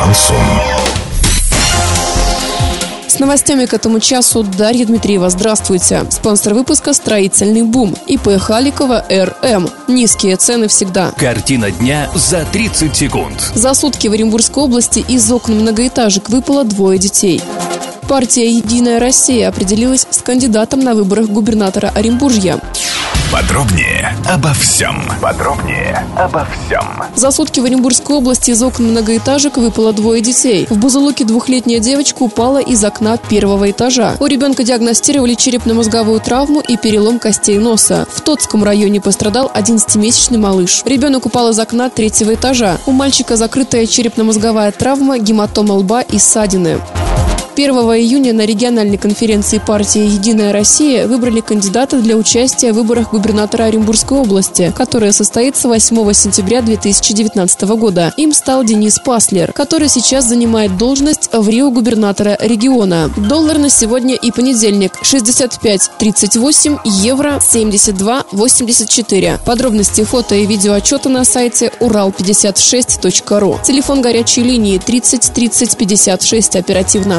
Шансон. С новостями к этому часу Дарья Дмитриева. Здравствуйте. Спонсор выпуска «Строительный бум». ИП Халикова РМ. Низкие цены всегда. Картина дня за 30 секунд. За сутки в Оренбургской области из окон многоэтажек выпало двое детей. Партия «Единая Россия» определилась с кандидатом на выборах губернатора Оренбуржья. Подробнее обо всем. Подробнее обо всем. За сутки в Оренбургской области из окон многоэтажек выпало двое детей. В Бузулуке двухлетняя девочка упала из окна первого этажа. У ребенка диагностировали черепно-мозговую травму и перелом костей носа. В Тотском районе пострадал 11-месячный малыш. Ребенок упал из окна третьего этажа. У мальчика закрытая черепно-мозговая травма, гематома лба и ссадины. 1 июня на региональной конференции партии «Единая Россия» выбрали кандидата для участия в выборах губернатора Оренбургской области, которая состоится 8 сентября 2019 года. Им стал Денис Паслер, который сейчас занимает должность в Рио губернатора региона. Доллар на сегодня и понедельник 65.38, евро 72.84. Подробности фото и видео отчета на сайте урал56.ру. Телефон горячей линии 30 30 56 оперативно